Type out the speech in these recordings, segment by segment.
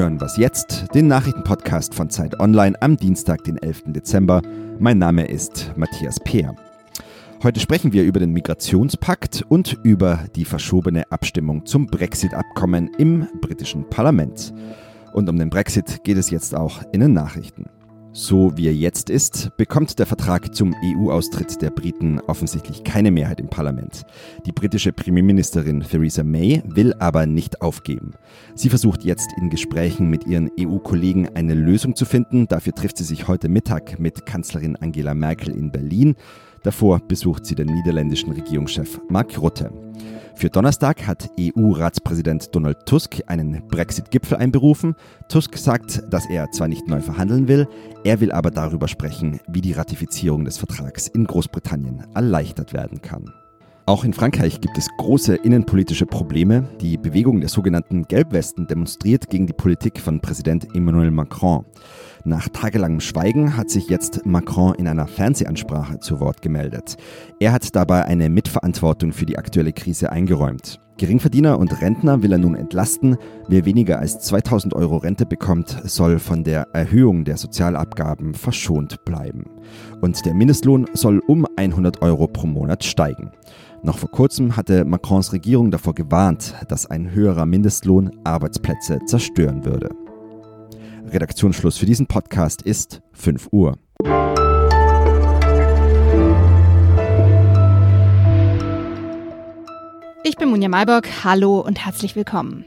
hören Was jetzt, den Nachrichtenpodcast von Zeit Online am Dienstag, den 11. Dezember. Mein Name ist Matthias Peer. Heute sprechen wir über den Migrationspakt und über die verschobene Abstimmung zum Brexit-Abkommen im britischen Parlament. Und um den Brexit geht es jetzt auch in den Nachrichten. So wie er jetzt ist, bekommt der Vertrag zum EU-Austritt der Briten offensichtlich keine Mehrheit im Parlament. Die britische Premierministerin Theresa May will aber nicht aufgeben. Sie versucht jetzt in Gesprächen mit ihren EU-Kollegen eine Lösung zu finden. Dafür trifft sie sich heute Mittag mit Kanzlerin Angela Merkel in Berlin. Davor besucht sie den niederländischen Regierungschef Mark Rutte. Für Donnerstag hat EU-Ratspräsident Donald Tusk einen Brexit-Gipfel einberufen. Tusk sagt, dass er zwar nicht neu verhandeln will, er will aber darüber sprechen, wie die Ratifizierung des Vertrags in Großbritannien erleichtert werden kann. Auch in Frankreich gibt es große innenpolitische Probleme. Die Bewegung der sogenannten Gelbwesten demonstriert gegen die Politik von Präsident Emmanuel Macron. Nach tagelangem Schweigen hat sich jetzt Macron in einer Fernsehansprache zu Wort gemeldet. Er hat dabei eine Mitverantwortung für die aktuelle Krise eingeräumt. Geringverdiener und Rentner will er nun entlasten. Wer weniger als 2000 Euro Rente bekommt, soll von der Erhöhung der Sozialabgaben verschont bleiben. Und der Mindestlohn soll um 100 Euro pro Monat steigen. Noch vor kurzem hatte Macrons Regierung davor gewarnt, dass ein höherer Mindestlohn Arbeitsplätze zerstören würde. Redaktionsschluss für diesen Podcast ist 5 Uhr. Ich bin Munja Malbock. Hallo und herzlich willkommen.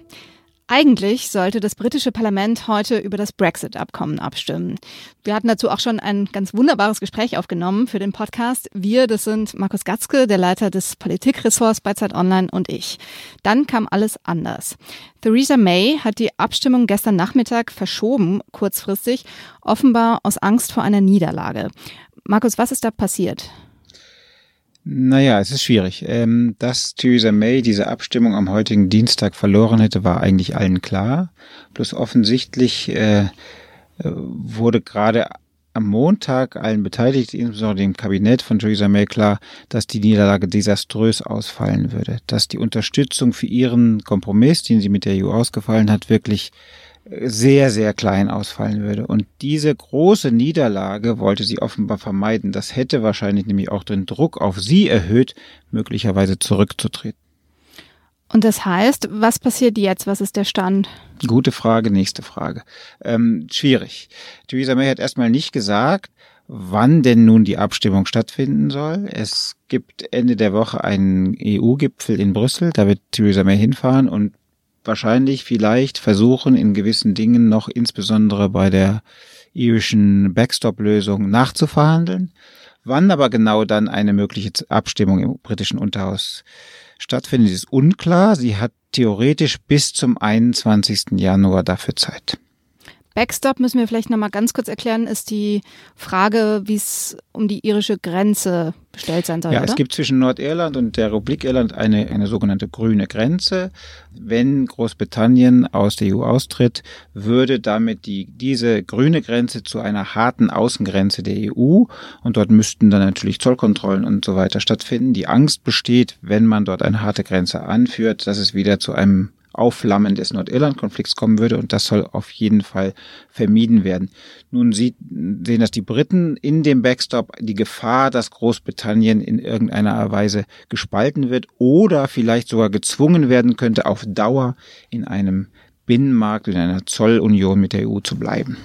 Eigentlich sollte das britische Parlament heute über das Brexit-Abkommen abstimmen. Wir hatten dazu auch schon ein ganz wunderbares Gespräch aufgenommen für den Podcast. Wir, das sind Markus Gatzke, der Leiter des Politikressorts bei Zeit Online und ich. Dann kam alles anders. Theresa May hat die Abstimmung gestern Nachmittag verschoben, kurzfristig, offenbar aus Angst vor einer Niederlage. Markus, was ist da passiert? Naja, es ist schwierig. Ähm, dass Theresa May diese Abstimmung am heutigen Dienstag verloren hätte, war eigentlich allen klar. Bloß offensichtlich äh, wurde gerade am Montag allen Beteiligten, insbesondere dem Kabinett von Theresa May, klar, dass die Niederlage desaströs ausfallen würde, dass die Unterstützung für ihren Kompromiss, den sie mit der EU ausgefallen hat, wirklich sehr, sehr klein ausfallen würde. Und diese große Niederlage wollte sie offenbar vermeiden. Das hätte wahrscheinlich nämlich auch den Druck auf sie erhöht, möglicherweise zurückzutreten. Und das heißt, was passiert jetzt? Was ist der Stand? Gute Frage, nächste Frage. Ähm, schwierig. Theresa May hat erstmal nicht gesagt, wann denn nun die Abstimmung stattfinden soll. Es gibt Ende der Woche einen EU-Gipfel in Brüssel, da wird Theresa May hinfahren und wahrscheinlich vielleicht versuchen, in gewissen Dingen noch insbesondere bei der irischen Backstop-Lösung nachzuverhandeln. Wann aber genau dann eine mögliche Abstimmung im britischen Unterhaus stattfindet, ist unklar. Sie hat theoretisch bis zum 21. Januar dafür Zeit. Backstop müssen wir vielleicht nochmal ganz kurz erklären, ist die Frage, wie es um die irische Grenze bestellt sein soll. Ja, oder? es gibt zwischen Nordirland und der Republik Irland eine, eine sogenannte grüne Grenze. Wenn Großbritannien aus der EU austritt, würde damit die, diese grüne Grenze zu einer harten Außengrenze der EU und dort müssten dann natürlich Zollkontrollen und so weiter stattfinden. Die Angst besteht, wenn man dort eine harte Grenze anführt, dass es wieder zu einem Aufflammen des Nordirland-Konflikts kommen würde und das soll auf jeden Fall vermieden werden. Nun sieht, sehen das die Briten in dem Backstop die Gefahr, dass Großbritannien in irgendeiner Weise gespalten wird oder vielleicht sogar gezwungen werden könnte, auf Dauer in einem Binnenmarkt, in einer Zollunion mit der EU zu bleiben.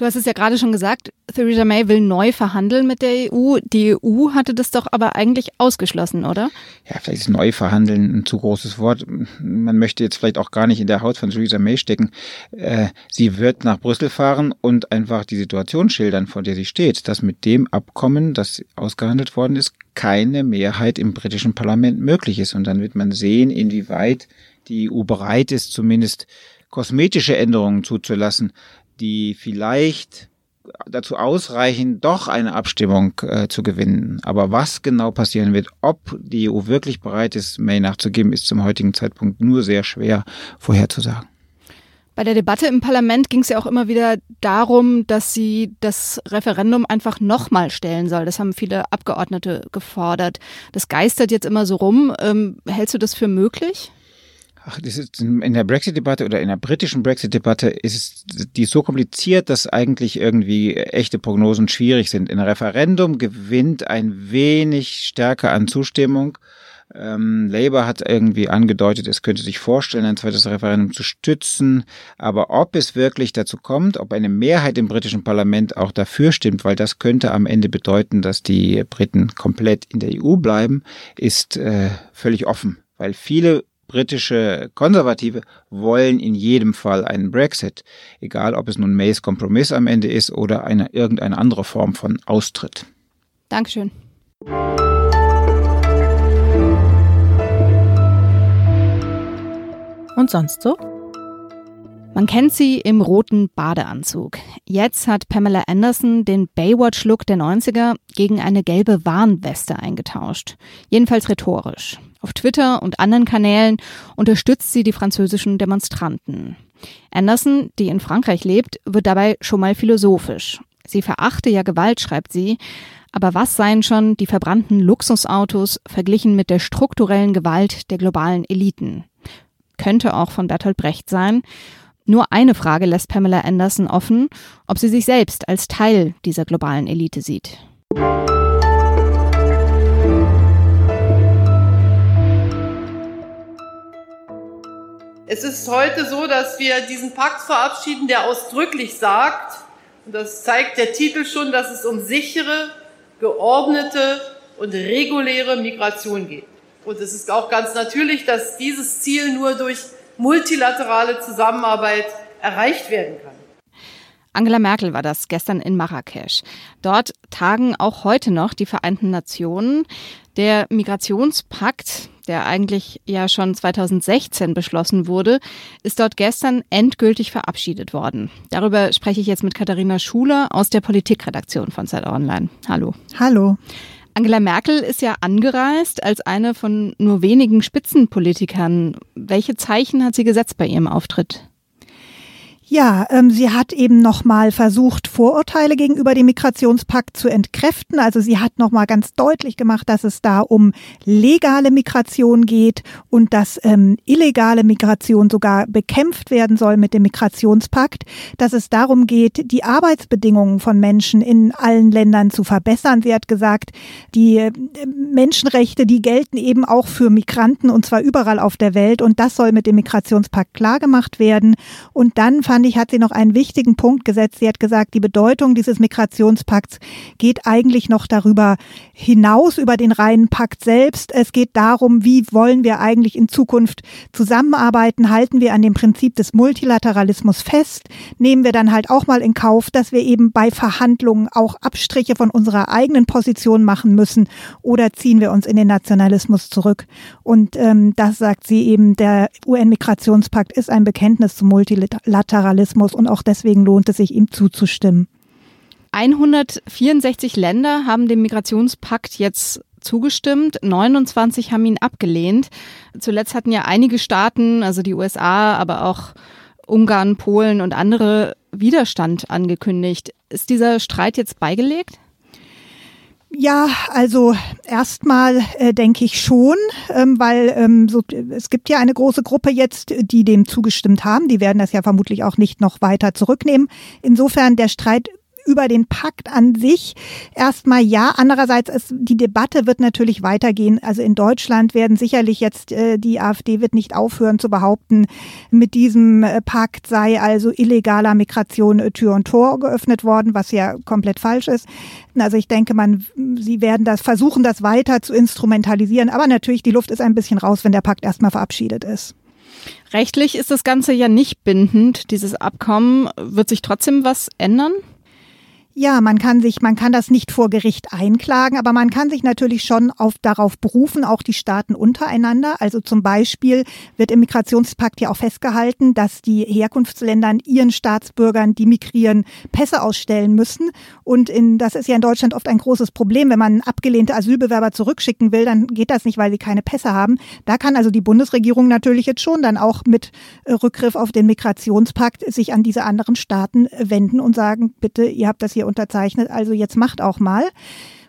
Du hast es ja gerade schon gesagt, Theresa May will neu verhandeln mit der EU. Die EU hatte das doch aber eigentlich ausgeschlossen, oder? Ja, vielleicht ist neu verhandeln ein zu großes Wort. Man möchte jetzt vielleicht auch gar nicht in der Haut von Theresa May stecken. Äh, sie wird nach Brüssel fahren und einfach die Situation schildern, vor der sie steht, dass mit dem Abkommen, das ausgehandelt worden ist, keine Mehrheit im britischen Parlament möglich ist. Und dann wird man sehen, inwieweit die EU bereit ist, zumindest kosmetische Änderungen zuzulassen, die vielleicht dazu ausreichen, doch eine Abstimmung äh, zu gewinnen. Aber was genau passieren wird, ob die EU wirklich bereit ist, May nachzugeben, ist zum heutigen Zeitpunkt nur sehr schwer vorherzusagen. Bei der Debatte im Parlament ging es ja auch immer wieder darum, dass sie das Referendum einfach nochmal stellen soll. Das haben viele Abgeordnete gefordert. Das geistert jetzt immer so rum. Ähm, hältst du das für möglich? Ach, das ist in der Brexit-Debatte oder in der britischen Brexit-Debatte ist die so kompliziert, dass eigentlich irgendwie echte Prognosen schwierig sind. In einem Referendum gewinnt ein wenig stärker an Zustimmung. Ähm, Labour hat irgendwie angedeutet, es könnte sich vorstellen, ein zweites Referendum zu stützen. Aber ob es wirklich dazu kommt, ob eine Mehrheit im britischen Parlament auch dafür stimmt, weil das könnte am Ende bedeuten, dass die Briten komplett in der EU bleiben, ist äh, völlig offen. Weil viele britische Konservative wollen in jedem Fall einen Brexit, egal ob es nun Mays Kompromiss am Ende ist oder eine irgendeine andere Form von Austritt. Dankeschön. Und sonst so? Man kennt sie im roten Badeanzug. Jetzt hat Pamela Anderson den Baywatch-Look der 90er gegen eine gelbe Warnweste eingetauscht. Jedenfalls rhetorisch. Auf Twitter und anderen Kanälen unterstützt sie die französischen Demonstranten. Anderson, die in Frankreich lebt, wird dabei schon mal philosophisch. Sie verachte ja Gewalt, schreibt sie, aber was seien schon die verbrannten Luxusautos verglichen mit der strukturellen Gewalt der globalen Eliten? Könnte auch von Bertolt Brecht sein. Nur eine Frage lässt Pamela Anderson offen, ob sie sich selbst als Teil dieser globalen Elite sieht. Es ist heute so, dass wir diesen Pakt verabschieden, der ausdrücklich sagt, und das zeigt der Titel schon, dass es um sichere, geordnete und reguläre Migration geht. Und es ist auch ganz natürlich, dass dieses Ziel nur durch multilaterale Zusammenarbeit erreicht werden kann. Angela Merkel war das gestern in Marrakesch. Dort tagen auch heute noch die Vereinten Nationen. Der Migrationspakt, der eigentlich ja schon 2016 beschlossen wurde, ist dort gestern endgültig verabschiedet worden. Darüber spreche ich jetzt mit Katharina Schuler aus der Politikredaktion von Zeit Online. Hallo. Hallo. Angela Merkel ist ja angereist als eine von nur wenigen Spitzenpolitikern. Welche Zeichen hat sie gesetzt bei ihrem Auftritt? Ja, ähm, sie hat eben nochmal versucht, Vorurteile gegenüber dem Migrationspakt zu entkräften. Also sie hat nochmal ganz deutlich gemacht, dass es da um legale Migration geht und dass ähm, illegale Migration sogar bekämpft werden soll mit dem Migrationspakt. Dass es darum geht, die Arbeitsbedingungen von Menschen in allen Ländern zu verbessern. Sie hat gesagt, die äh, Menschenrechte, die gelten eben auch für Migranten und zwar überall auf der Welt und das soll mit dem Migrationspakt klargemacht werden. Und dann fand fand ich, hat sie noch einen wichtigen Punkt gesetzt. Sie hat gesagt, die Bedeutung dieses Migrationspakts geht eigentlich noch darüber hinaus, über den reinen Pakt selbst. Es geht darum, wie wollen wir eigentlich in Zukunft zusammenarbeiten? Halten wir an dem Prinzip des Multilateralismus fest? Nehmen wir dann halt auch mal in Kauf, dass wir eben bei Verhandlungen auch Abstriche von unserer eigenen Position machen müssen? Oder ziehen wir uns in den Nationalismus zurück? Und ähm, das sagt sie eben, der UN-Migrationspakt ist ein Bekenntnis zum Multilateralismus. Föderalismus und auch deswegen lohnt es sich, ihm zuzustimmen. 164 Länder haben dem Migrationspakt jetzt zugestimmt, 29 haben ihn abgelehnt. Zuletzt hatten ja einige Staaten, also die USA, aber auch Ungarn, Polen und andere Widerstand angekündigt. Ist dieser Streit jetzt beigelegt? Ja, also erstmal äh, denke ich schon, ähm, weil ähm, so, es gibt ja eine große Gruppe jetzt, die dem zugestimmt haben. Die werden das ja vermutlich auch nicht noch weiter zurücknehmen. Insofern der Streit über den Pakt an sich erstmal ja. Andererseits ist die Debatte wird natürlich weitergehen. Also in Deutschland werden sicherlich jetzt äh, die AfD wird nicht aufhören zu behaupten, mit diesem äh, Pakt sei also illegaler Migration äh, Tür und Tor geöffnet worden, was ja komplett falsch ist. Also ich denke, man, sie werden das versuchen, das weiter zu instrumentalisieren. Aber natürlich, die Luft ist ein bisschen raus, wenn der Pakt erstmal verabschiedet ist. Rechtlich ist das Ganze ja nicht bindend, dieses Abkommen. Wird sich trotzdem was ändern? Ja, man kann sich, man kann das nicht vor Gericht einklagen, aber man kann sich natürlich schon auf, darauf berufen, auch die Staaten untereinander. Also zum Beispiel wird im Migrationspakt ja auch festgehalten, dass die Herkunftsländern ihren Staatsbürgern, die migrieren, Pässe ausstellen müssen. Und in, das ist ja in Deutschland oft ein großes Problem. Wenn man abgelehnte Asylbewerber zurückschicken will, dann geht das nicht, weil sie keine Pässe haben. Da kann also die Bundesregierung natürlich jetzt schon dann auch mit Rückgriff auf den Migrationspakt sich an diese anderen Staaten wenden und sagen, bitte, ihr habt das hier hier unterzeichnet, also jetzt macht auch mal.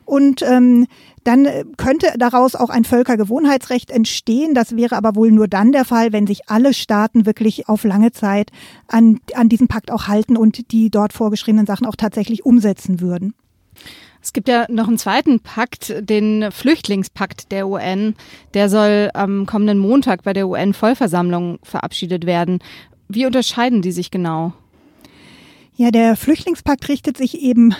Und ähm, dann äh, könnte daraus auch ein Völkergewohnheitsrecht entstehen. Das wäre aber wohl nur dann der Fall, wenn sich alle Staaten wirklich auf lange Zeit an, an diesen Pakt auch halten und die dort vorgeschriebenen Sachen auch tatsächlich umsetzen würden. Es gibt ja noch einen zweiten Pakt, den Flüchtlingspakt der UN. Der soll am kommenden Montag bei der UN-Vollversammlung verabschiedet werden. Wie unterscheiden die sich genau? Ja, der Flüchtlingspakt richtet sich eben,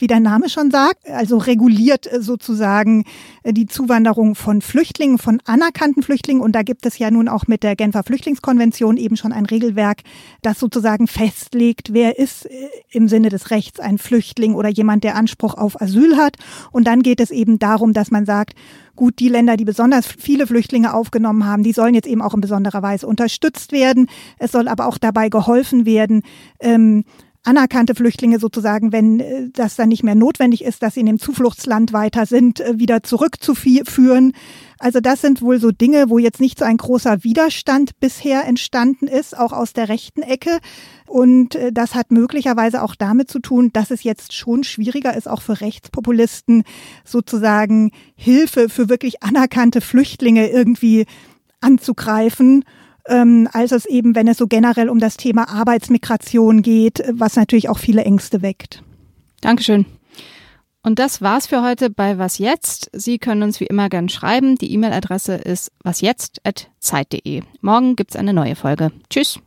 wie der Name schon sagt, also reguliert äh, sozusagen äh, die Zuwanderung von Flüchtlingen, von anerkannten Flüchtlingen. Und da gibt es ja nun auch mit der Genfer Flüchtlingskonvention eben schon ein Regelwerk, das sozusagen festlegt, wer ist äh, im Sinne des Rechts ein Flüchtling oder jemand, der Anspruch auf Asyl hat. Und dann geht es eben darum, dass man sagt, gut, die Länder, die besonders viele Flüchtlinge aufgenommen haben, die sollen jetzt eben auch in besonderer Weise unterstützt werden. Es soll aber auch dabei geholfen werden, ähm, anerkannte Flüchtlinge sozusagen, wenn äh, das dann nicht mehr notwendig ist, dass sie in dem Zufluchtsland weiter sind, äh, wieder zurückzuführen. Also das sind wohl so Dinge, wo jetzt nicht so ein großer Widerstand bisher entstanden ist, auch aus der rechten Ecke. Und äh, das hat möglicherweise auch damit zu tun, dass es jetzt schon schwieriger ist, auch für Rechtspopulisten sozusagen Hilfe für wirklich anerkannte Flüchtlinge irgendwie anzugreifen ähm, als es eben, wenn es so generell um das Thema Arbeitsmigration geht, was natürlich auch viele Ängste weckt. Dankeschön. Und das war's für heute bei Was Jetzt. Sie können uns wie immer gern schreiben. Die E-Mail-Adresse ist wasjetzt.zeit.de. Morgen gibt's eine neue Folge. Tschüss.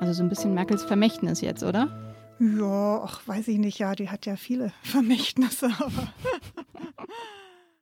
Also so ein bisschen Merkels Vermächtnis jetzt, oder? Ja, ach, weiß ich nicht. Ja, die hat ja viele Vermächtnisse, aber.